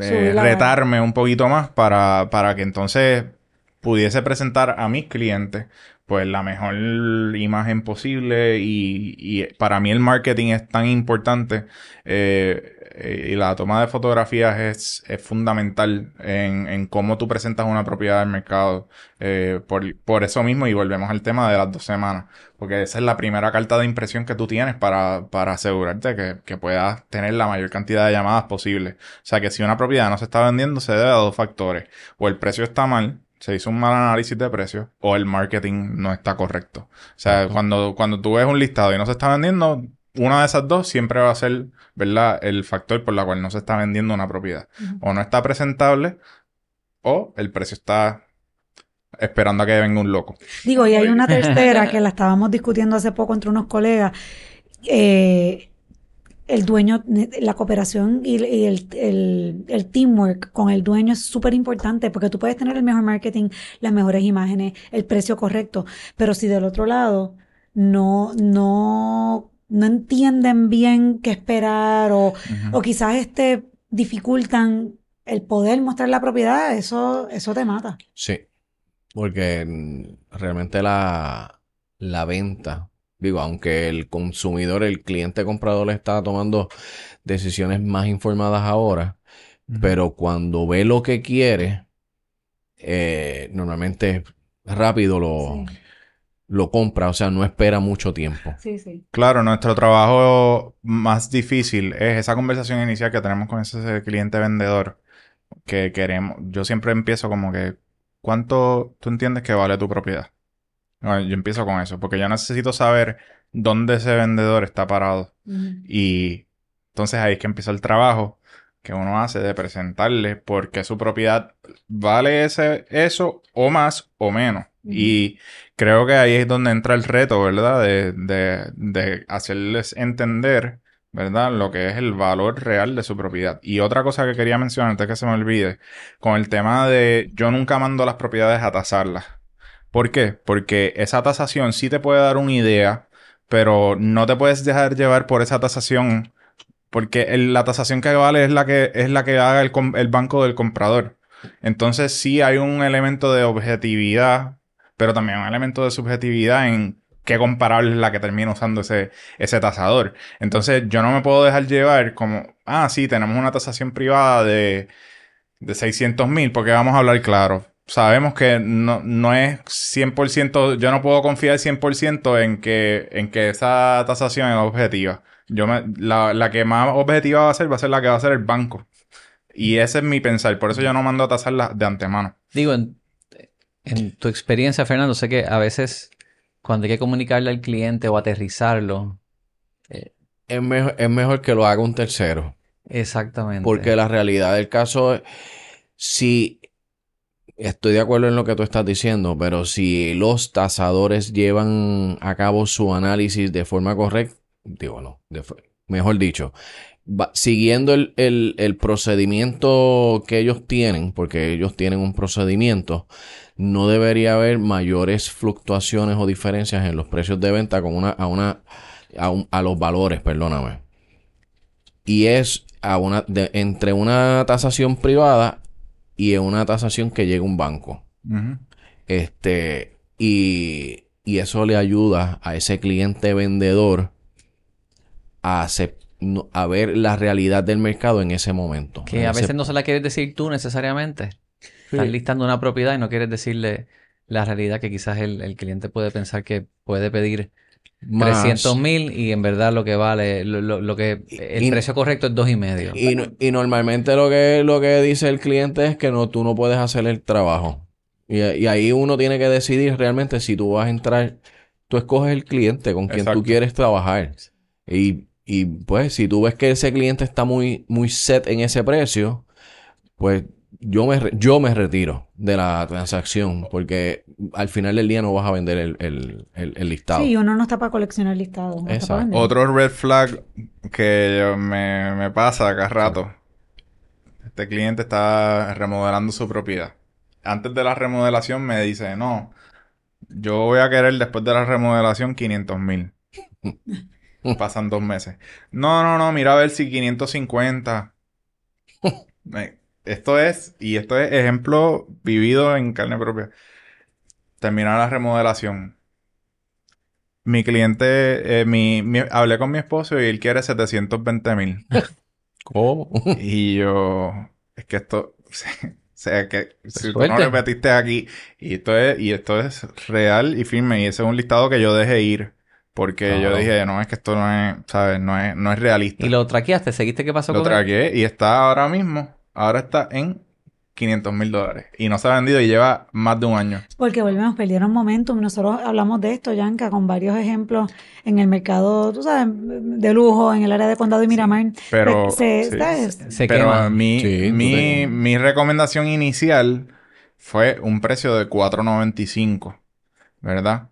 eh, retarme un poquito más para, para que entonces pudiese presentar a mis clientes pues la mejor imagen posible y, y para mí el marketing es tan importante eh, eh, y la toma de fotografías es, es fundamental en, en cómo tú presentas una propiedad del mercado. Eh, por, por eso mismo, y volvemos al tema de las dos semanas, porque esa es la primera carta de impresión que tú tienes para, para asegurarte que, que puedas tener la mayor cantidad de llamadas posible. O sea que si una propiedad no se está vendiendo, se debe a dos factores. O el precio está mal, se hizo un mal análisis de precios o el marketing no está correcto. O sea, cuando, cuando tú ves un listado y no se está vendiendo, una de esas dos siempre va a ser, ¿verdad?, el factor por la cual no se está vendiendo una propiedad. O no está presentable o el precio está esperando a que venga un loco. Digo, y hay una tercera que la estábamos discutiendo hace poco entre unos colegas. Eh, el dueño, la cooperación y, y el, el, el, teamwork con el dueño es súper importante porque tú puedes tener el mejor marketing, las mejores imágenes, el precio correcto, pero si del otro lado no, no, no entienden bien qué esperar o, o quizás este dificultan el poder mostrar la propiedad, eso, eso te mata. Sí, porque realmente la, la venta Digo, aunque el consumidor, el cliente comprador está tomando decisiones más informadas ahora, pero cuando ve lo que quiere, eh, normalmente rápido lo, lo compra, o sea, no espera mucho tiempo. Sí, sí. Claro, nuestro trabajo más difícil es esa conversación inicial que tenemos con ese cliente vendedor que queremos. Yo siempre empiezo como que, ¿cuánto tú entiendes que vale tu propiedad? yo empiezo con eso, porque yo necesito saber dónde ese vendedor está parado. Y entonces ahí es que empieza el trabajo que uno hace de presentarle por qué su propiedad vale ese, eso o más o menos. Y creo que ahí es donde entra el reto, ¿verdad? De, de, hacerles entender, ¿verdad? Lo que es el valor real de su propiedad. Y otra cosa que quería mencionar antes que se me olvide, con el tema de yo nunca mando las propiedades a tasarlas. ¿Por qué? Porque esa tasación sí te puede dar una idea, pero no te puedes dejar llevar por esa tasación, porque la tasación que vale es la que, es la que haga el, el banco del comprador. Entonces sí hay un elemento de objetividad, pero también un elemento de subjetividad en qué comparable es la que termina usando ese, ese tasador. Entonces yo no me puedo dejar llevar como, ah, sí, tenemos una tasación privada de, de 600 mil, porque vamos a hablar claro sabemos que no, no es 100%, yo no puedo confiar 100% en que, en que esa tasación es objetiva. Yo me, la, la que más objetiva va a ser va a ser la que va a ser el banco. Y ese es mi pensar, por eso yo no mando a tasarla de antemano. Digo, en tu experiencia, Fernando, sé que a veces cuando hay que comunicarle al cliente o aterrizarlo... Eh, es, mejor, es mejor que lo haga un tercero. Exactamente. Porque la realidad del caso es, si Estoy de acuerdo en lo que tú estás diciendo, pero si los tasadores llevan a cabo su análisis de forma correcta, digo no, mejor dicho, siguiendo el, el, procedimiento que ellos tienen, porque ellos tienen un procedimiento, no debería haber mayores fluctuaciones o diferencias en los precios de venta con una, a, una, a, a los valores, perdóname. Y es a una, de, entre una tasación privada y una tasación que llega a un banco. Este, y, y, eso le ayuda a ese cliente vendedor a, a ver la realidad del mercado en ese momento. Que a veces no se la quieres decir tú necesariamente. Estás listando una propiedad y no quieres decirle la realidad que quizás el, el cliente puede pensar que puede pedir 300 mil y en verdad lo que vale, lo, que el precio correcto es dos y medio. Y, normalmente lo que, lo que dice el cliente es que no, tú no puedes hacer el trabajo. Y, ahí uno tiene que decidir realmente si tú vas a entrar, tú escoges el cliente con quien tú quieres trabajar. Y, y pues si tú ves que ese cliente está muy, muy set en ese precio, pues yo me, yo me retiro de la transacción porque al final del día no vas a vender el, el, listado. Sí, uno no está para coleccionar listados. Otro red flag que me, me pasa acá rato. Este cliente está remodelando su propiedad. Antes de la remodelación me dice, no, yo voy a querer después de la remodelación 500 mil. Pasan dos meses. No, no, no, mira a ver si 550. Esto es, y esto es ejemplo vivido en carne propia. Terminar la remodelación. Mi cliente, eh, mi, hablé con mi esposo y él quiere 720 mil. ¿Cómo? Y yo, es que esto, o sea, que si tú no repetiste aquí, y esto es, y esto es real y firme, y ese es un listado que yo dejé ir, porque yo dije, no, es que esto no es, ¿sabes? No es, no es realista. ¿Y lo traqueaste? ¿Seguiste qué pasó Lo con él? traqué y está ahora mismo, ahora está en 500 mil dólares. Y no se ha vendido y lleva más de un año. Porque volvemos, perdieron momentum. Nosotros hablamos de esto, Yanka, con varios ejemplos en el mercado, tú sabes, de lujo, en el área de Condado y Miramar. pero- se, sí. ¿sabes? Se Pero quema. mi, Sí, mi, mi recomendación inicial fue un precio de 4.95, ¿verdad?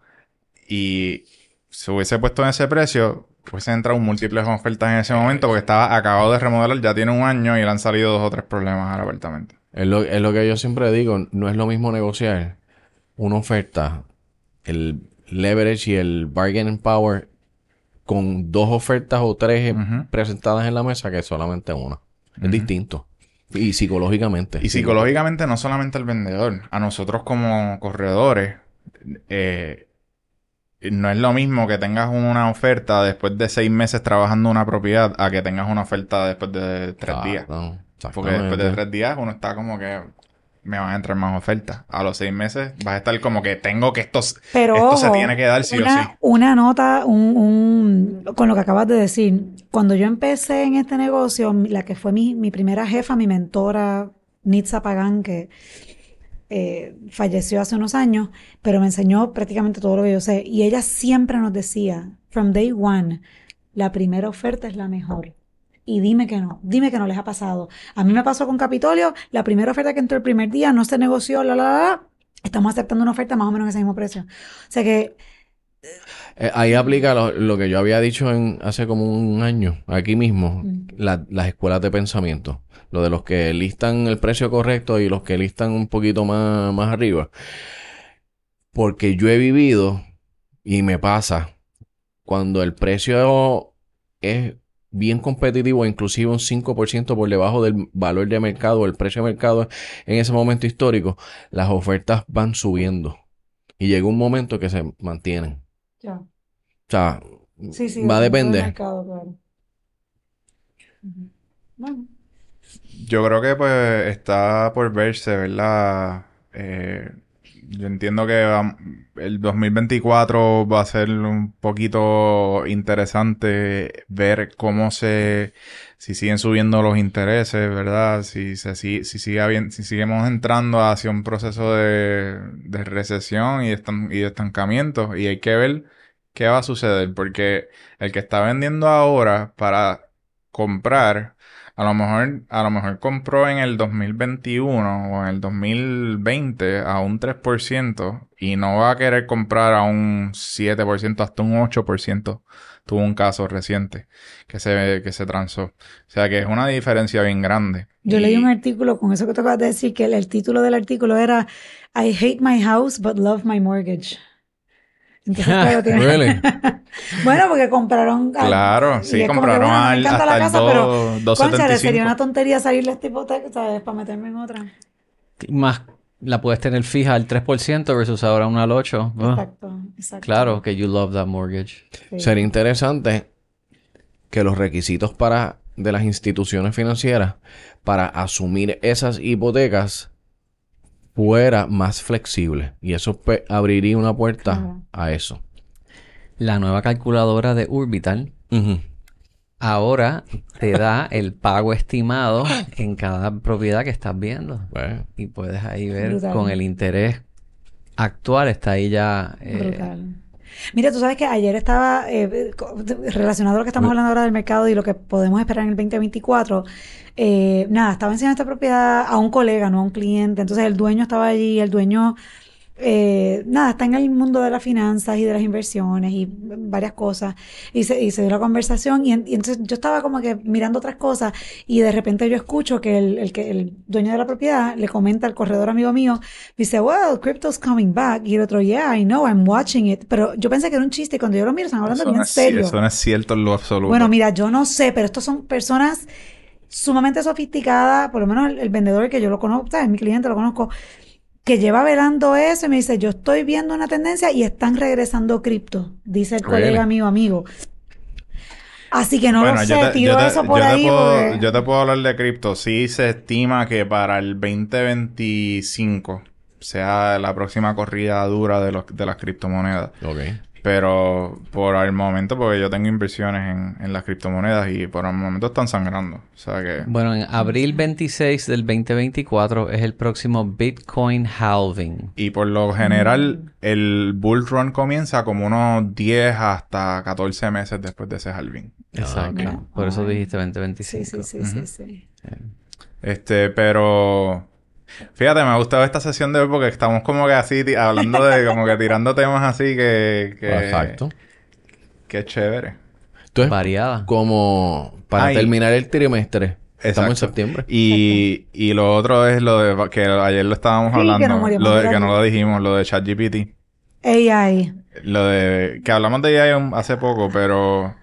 Y si hubiese puesto en ese precio, hubiese entrado múltiples ofertas en ese momento porque estaba acabado de remodelar, ya tiene un año y le han salido dos o tres problemas al apartamento. Es lo, es lo que yo siempre digo, no es lo mismo negociar una oferta, el leverage y el bargaining power con dos ofertas o tres eh, presentadas en la mesa que solamente una. Es distinto. Y psicológicamente. Y psicológicamente no solamente al vendedor, a nosotros como corredores, eh, no es lo mismo que tengas una oferta después de seis meses trabajando una propiedad a que tengas una oferta después de tres Claro, días. no, Porque después de tres días uno está como que me van a entrar más ofertas. A los seis meses vas a estar como que tengo que esto, Pero esto se tiene que dar sí una, o sí. una nota, un, un- con lo que acabas de decir. Cuando yo empecé en este negocio, la que fue mi, mi primera jefa, mi mentora, Nitza Pagán, que eh, falleció hace unos años, pero me enseñó prácticamente todo lo que yo sé. Y ella siempre nos decía, from day one, la primera oferta es la mejor. Y dime que no, dime que no les ha pasado. A mí me pasó con Capitolio, la primera oferta que entró el primer día no se negoció, la, la, la, la. Estamos aceptando una oferta más o menos en ese mismo precio. O sea que Eh, ahí aplica lo, lo que yo había dicho en, hace como un año, aquí mismo, Mm. la- las escuelas de pensamiento. Lo de los que listan el precio correcto y los que listan un poquito más, más arriba. Porque yo he vivido y me pasa cuando el precio es bien competitivo, inclusive un 5% por debajo del valor de mercado el precio de mercado en ese momento histórico, las ofertas van subiendo. Y llega un momento que se mantienen. Ya. O sea, Sí, sí, va a depender. mercado, claro. Ujú. Bueno, Yo creo que pues está por verse, ¿verdad? Eh, yo entiendo que vam- el 2024 va a ser un poquito interesante ver cómo se, si siguen subiendo los intereses, ¿verdad? Si se si, si sigue habien- si seguimos entrando hacia un proceso de, de recesión y, de estan- y de estancamiento y hay que ver qué va a suceder porque el que está vendiendo ahora para comprar a lo mejor, a lo mejor compró en el 2021 o en el 2020 a un 3% y no va a querer comprar a un 7%, hasta un 8%. Tuvo un caso reciente que se, que se transó. O sea que es una diferencia bien grande. yo Y- leí un artículo con eso que te acabas de decir, que el, el título del artículo era I hate my house but love my mortgage. Entonces, claro, tiene- Really? Bueno, porque compraron. Claro, y sí, como que, compraron bueno, me al- encanta hasta la el casa, pero. 275. Cónchale, sería una tontería salirle a esta hipoteca, ¿sabes? Para meterme en otra. Más la puedes tener fija al 3% versus ahora una al 8%. Ah, Exacto, exacto. claro que you love that mortgage. Sí. Sería interesante que los requisitos para de las instituciones financieras para asumir esas hipotecas fuera más flexible y eso pues, abriría una puerta a eso. La nueva calculadora de Orbital Ujú. ahora te da el pago estimado en cada propiedad que estás viendo. Pues, Y puedes ahí ver Brutal. con el interés actual, está ahí ya. eh, Brutal. Mira, tú sabes que ayer estaba eh, relacionado a lo que estamos hablando ahora del mercado y lo que podemos esperar en el 2024. eh, nada, estaba enseñando esta propiedad a un colega, no a un cliente. Entonces el dueño estaba allí, el dueño, eh, nada, está en el mundo de las finanzas y de las inversiones y varias cosas. Y se, y se dio la conversación y, en- y entonces yo estaba como que mirando otras cosas y de repente yo escucho que el, el, que el dueño de la propiedad le comenta al corredor amigo mío, dice, well, crypto's coming back. Y el otro, yeah, I know, I'm watching it. Pero yo pensé que era un chiste y cuando yo lo miro están hablando Eso bien no, es, serio. eso no es cierto en lo absoluto. Bueno, mira, yo no sé, pero estos son personas sumamente sofisticadas, por lo menos el, el vendedor que yo lo conozco, ¿sabes? Mi cliente lo conozco, que lleva velando eso y me dice, yo estoy viendo una tendencia y están regresando cripto, dice el Really? colega mío amigo. Así que no Bueno, lo yo sé, te, tiro te- eso por yo te ahí. puedo, porque- yo te puedo hablar de cripto. Sí se estima que para el 2025 sea la próxima corrida dura de, los, de las criptomonedas. Ok. Pero por el momento, porque yo tengo inversiones en, en las criptomonedas y por el momento están sangrando. O sea que... Bueno, en abril 26 del 2024 es el próximo Bitcoin halving. Y por lo Mm. general, el bull run comienza como unos 10 hasta 14 meses después de ese halving. Exacto. Mira. Por eso Ah. dijiste Sí, 2025. sí, sí, sí, sí. Este, pero... Fíjate, me ha gustado esta sesión de hoy porque estamos como que así, hablando de, como que tirando temas así que... que Exacto. Que chévere. Entonces, Variada. como para Ay. terminar el trimestre. Estamos en septiembre. Y, y lo otro es lo de que ayer lo estábamos Sí, hablando, lo de que no lo dijimos, lo de ChatGPT. AI. Lo de que hablamos de AI hace poco, pero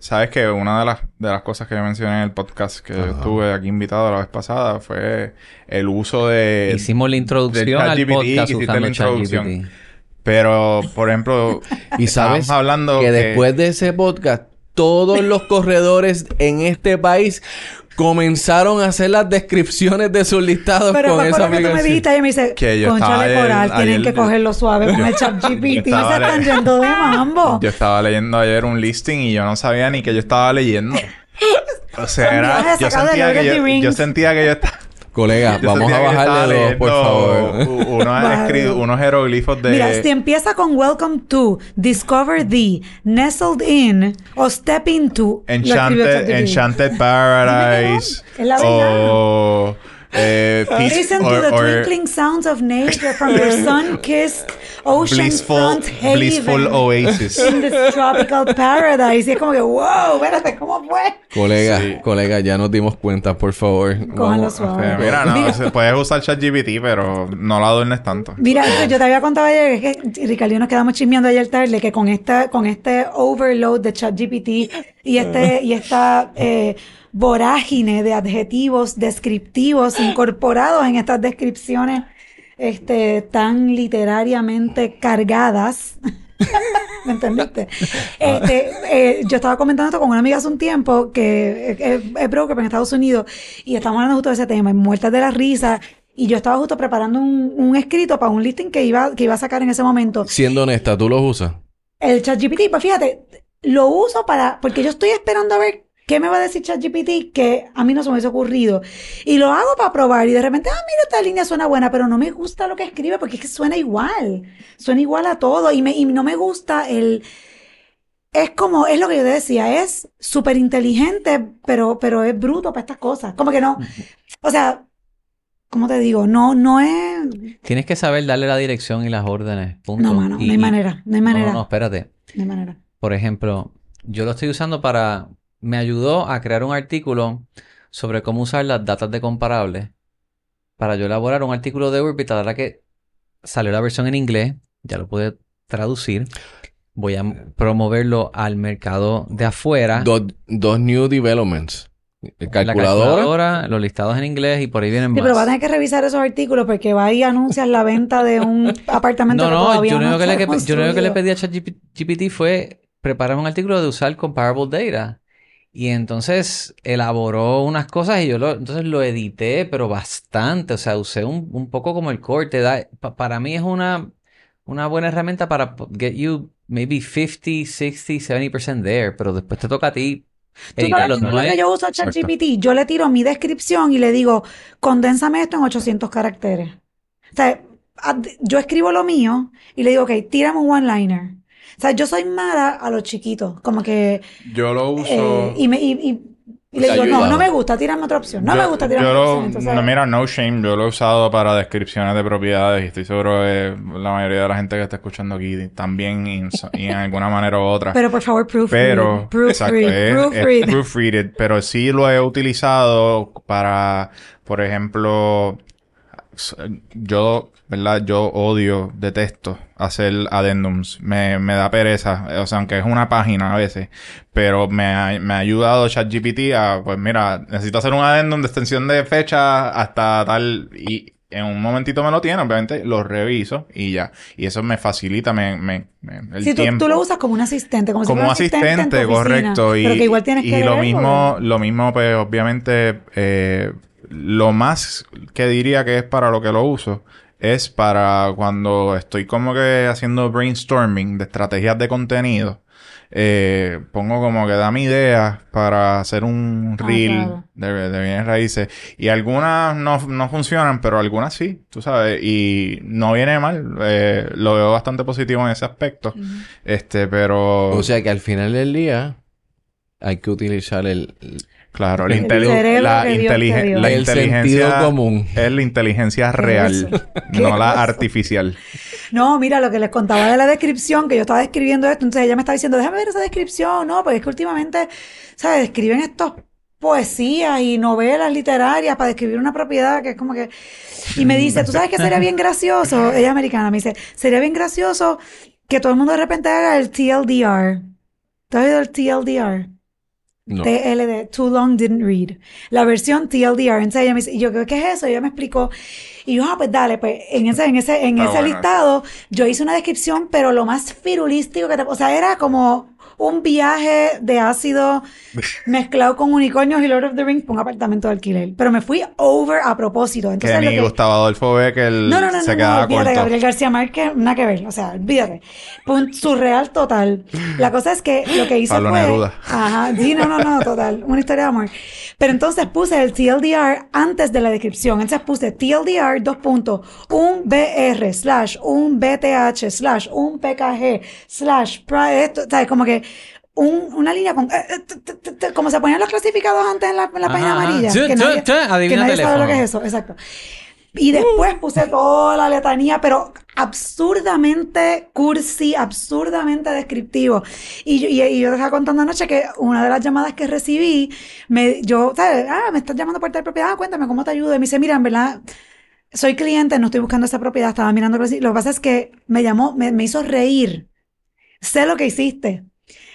sabes que una de las de las cosas que yo mencioné en el podcast que yo estuve aquí invitado la vez pasada fue el uso de Hicimos la introducción al podcast hiciste usando la introducción. Pero por ejemplo Y sabes hablando que después de ese podcast, todos los corredores en este país comenzaron a hacer las descripciones de sus listados Pero con esa que tú me aplicación. dijiste y me dice, Que yo ayer- coral, tienen ayer- que cogerlo suave con el chat yo GPT. Se estaba están yendo de mambo. yo estaba leyendo ayer un listing y yo no sabía ni que yo estaba leyendo o sea era yo sentía que yo, yo sentía que yo estaba Colega, Yo vamos a bajarle dos, por favor. Unos, unos jeroglifos de... Mira, si empieza con Welcome to, Discover the, Nestled in o Step into. Enchanted. Enchanted Paradise. Es la verdad. o... Eh, peace- Listen or- to the or twinkling sounds of nature from your sun-kissed blissful, oceanfront haven blissful oasis. in this tropical paradise. Y es como que, wow, espérate, ¿cómo fue? Colega, Sí. colega, ya nos dimos cuenta, por favor. Cójanlo suave. Mira, no, Mira. puedes usar ChatGPT, pero no la adornes tanto. Mira, yo te había contado ayer que Ricardo y yo nos quedamos chismeando ayer tarde que con esta, con este overload de ChatGPT y este, y esta eh, vorágine de adjetivos descriptivos incorporados en estas descripciones este, tan literariamente cargadas. ¿Me entendiste? Este, eh, yo estaba comentando esto con una amiga hace un tiempo que es, es- es broker en Estados Unidos y estamos hablando justo de ese tema, muertas de la risa. Y yo estaba justo preparando un, un escrito para un listing que iba, que iba a sacar en ese momento. Siendo honesta, ¿tú los usas? El ChatGPT, pues fíjate, lo uso para, porque yo estoy esperando a ver qué me va a decir ChatGPT que a mí no se me hubiese ocurrido. Y lo hago para probar y de repente, ah, mira, esta línea suena buena, pero no me gusta lo que escribe porque es que suena igual. Suena igual a todo y, me, y no me gusta el... Es como, es lo que yo te decía, es súper inteligente, pero, pero es bruto para estas cosas. Como que no, o sea, ¿cómo te digo? No, no es... Tienes que saber darle la dirección y las órdenes. Punto. No, mano, Y- no hay manera, no hay manera. no, no, espérate. No hay manera. Por ejemplo, yo lo estoy usando para... Me ayudó a crear un artículo sobre cómo usar las datas de comparables para yo elaborar un artículo de Orbital. Ahora que salió la versión en inglés, ya lo pude traducir. Voy a promoverlo al mercado de afuera. Dos, dos new developments. La Calculadora. calculadora, los listados en inglés y por ahí vienen Sí, más. pero va a tener que revisar esos artículos porque va y anuncias la venta de un apartamento No, que no, todavía yo no que, le, yo lo único que le pedí a ChatGPT fue preparar un artículo de usar comparable data. Y entonces elaboró unas cosas y yo lo, entonces lo edité, pero bastante. O sea, usé un, un poco como el corte. Da, pa- para mí es una, una buena herramienta para get you maybe 50, 60, 70% there. Pero después te toca a ti Tú sabes No que yo uso ChatGPT, yo le tiro mi descripción y le digo, condénsame esto en 800 caracteres. O sea, yo escribo lo mío y le digo, ok, tírame un one-liner. O sea, yo soy mala a los chiquitos, como que, Yo lo uso... eh, y, me, y, y- y le digo, no, no me gusta, tírame otra opción. No yo, me gusta, tírame yo otra opción. Entonces, no, mira, no shame, yo lo he usado para descripciones de propiedades y estoy seguro que la mayoría de la gente que está escuchando aquí también y en, y en alguna manera u otra. pero por favor, proofread. Pero, exacto, proofread, es, es proofread. proofreaded, pero sí lo he utilizado para, por ejemplo, yo, ¿verdad? Yo odio, detesto hacer addendums. Me, me da pereza, o sea, aunque es una página a veces, pero me ha, me ha ayudado ChatGPT a, pues mira, necesito hacer un addendum de extensión de fecha hasta tal, y en un momentito me lo tiene, obviamente lo reviso y ya. Y eso me facilita me, me, me- el Sí, tú, tiempo. tú lo usas como un asistente, como, si como fuera un asistente, en tu asistente, oficina, correcto. Y, pero que igual tienes y que lo mismo, lo mismo, pues obviamente, eh, lo más que diría que es para lo que lo uso es para cuando estoy como que haciendo brainstorming de estrategias de contenido. Eh, pongo como que dame ideas para hacer un Ah, reel claro. de, de bienes raíces. Y algunas no, no funcionan, pero algunas sí, tú sabes. Y no viene mal. Eh, lo veo bastante positivo en ese aspecto. Este, pero... O sea que al final del día hay que utilizar el, Claro, la, El cerebro la, que inteligen- el inteligencia sentido común. es la inteligencia real, ¿Qué no la artificial. No, mira, lo que les contaba de la descripción, que yo estaba escribiendo esto, entonces ella me estaba diciendo, déjame ver esa descripción, no, porque es que últimamente, ¿sabes? Escriben estos poesías y novelas literarias para describir una propiedad que es como que... Y me dice, ¿tú sabes que sería bien gracioso? Ella es americana, me dice, sería bien gracioso que todo el mundo de repente haga el TLDR. ¿Tú has oído el TLDR? No. TLD, Too Long Didn't Read. La versión TLDR. Entonces ella me dice, y yo, ¿qué es eso? Y ella me explicó. Y yo, ah, pues dale, pues en ese, en ese, en Ah, ese bueno. listado, yo hice una descripción, pero lo más firulístico que te, o sea, era como un viaje de ácido mezclado con unicornios y Lord of the Rings por un apartamento de alquiler. Pero me fui over a propósito. Que Entonces, lo ni que- Gustavo Adolfo ve que no, no, no, se no, quedaba no, olvídate, corto. Gabriel García Márquez, nada que ver, o sea, olvídate. Surreal total. La cosa es que lo que hice Pablo fue... Neruda. Ajá, sí, no, no, no, total, una historia de amor. Pero entonces puse el TLDR antes de la descripción, entonces puse TLDR, dos puntos, un BR, slash, un BTH, slash, un PKG, slash, esto, ¿sabes? Como que... un- una línea con... eh, eh, como se ponían los clasificados antes en la, en la página ajá. amarilla. Sí, que nadie, que nadie sabe lo que es eso, exacto. Y después puse toda la letanía, pero absurdamente cursi, absurdamente descriptivo. Y yo, y, y yo te estaba contando anoche que una de las llamadas que recibí, me, yo, ¿sabes? Ah, me estás llamando por tal propiedad, ah, cuéntame cómo te ayudo. Y me dice, mira, en verdad, soy cliente, no estoy buscando esa propiedad, estaba mirando. Lo que pasa es que me llamó, me, me hizo reír. Sé lo que hiciste.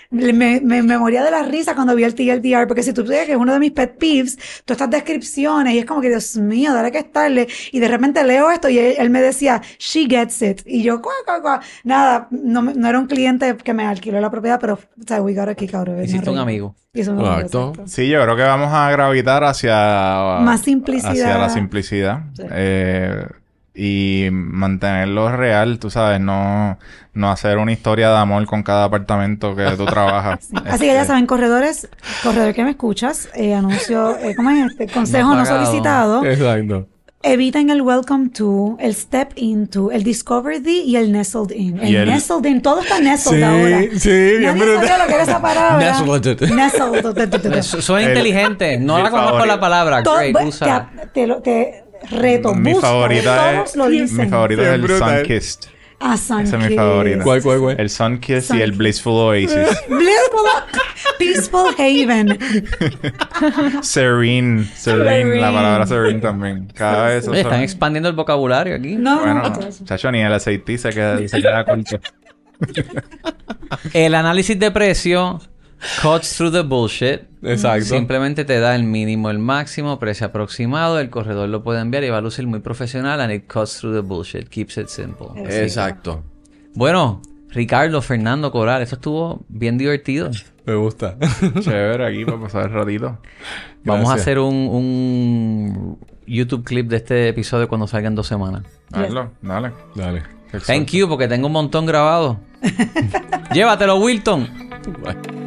Me, me, me moría de la risa cuando vi el TLDR, porque si tú sabes que es uno de mis pet peeves, todas estas descripciones, y es como que, Dios mío, dale que estarle. Y de repente leo esto y él, él me decía, she gets it. Y yo, cuá, cuá, cuá. Nada, no, no era un cliente que me alquiló la propiedad, pero, o sea, we got a kick out of it. Hiciste un amigo. Exacto. Sí, yo creo que vamos a gravitar hacia... Más simplicidad. Hacia la simplicidad. Sí. Eh, y mantenerlo real, tú sabes, no, no hacer una historia de amor con cada apartamento que tú trabajas. Así que ya Este, saben, corredores, corredor que me escuchas, eh, anuncio, eh, ¿cómo es este? Consejo No solicitado. Exacto. Eviten el welcome to, el step into, el discover the y el nestled in. El, nestled in, todo está nestled ahora. sí, bien Nadie sabía lo que era esa palabra. Nestled. Nestled. Soy El- inteligente. No la conozco la palabra. Great, usa. te, te lo- te reto, mi busca, favorita todos es, lo dicen. mi favorito Bien es el brutal. Sunkissed. Ah, Esa es mi favorita. ¿Cuál, cuál, cuál? El Sunkissed y el Sun- Blissful Oasis. Blissful, peaceful haven. serene, serene, la palabra serene también. Cada vez Oye, están expandiendo el vocabulario aquí. No, Bueno, no, chacho, ni el aceite se queda, se queda corto. El análisis de precio cuts through the bullshit. Exacto. Simplemente te da el mínimo, el máximo, precio aproximado. El corredor lo puede enviar y va a lucir muy profesional. And it cuts through the bullshit. Keeps it simple. Exacto. Bueno, Ricardo, Fernando Coral, esto estuvo bien divertido. Me gusta. Chévere aquí para pasar el ratito. Vamos a hacer un, un YouTube clip de este episodio cuando salga en dos semanas. Hazlo, dale. Dale. Thank you, porque tengo un montón grabado. Llévatelo, Wilton. Bye.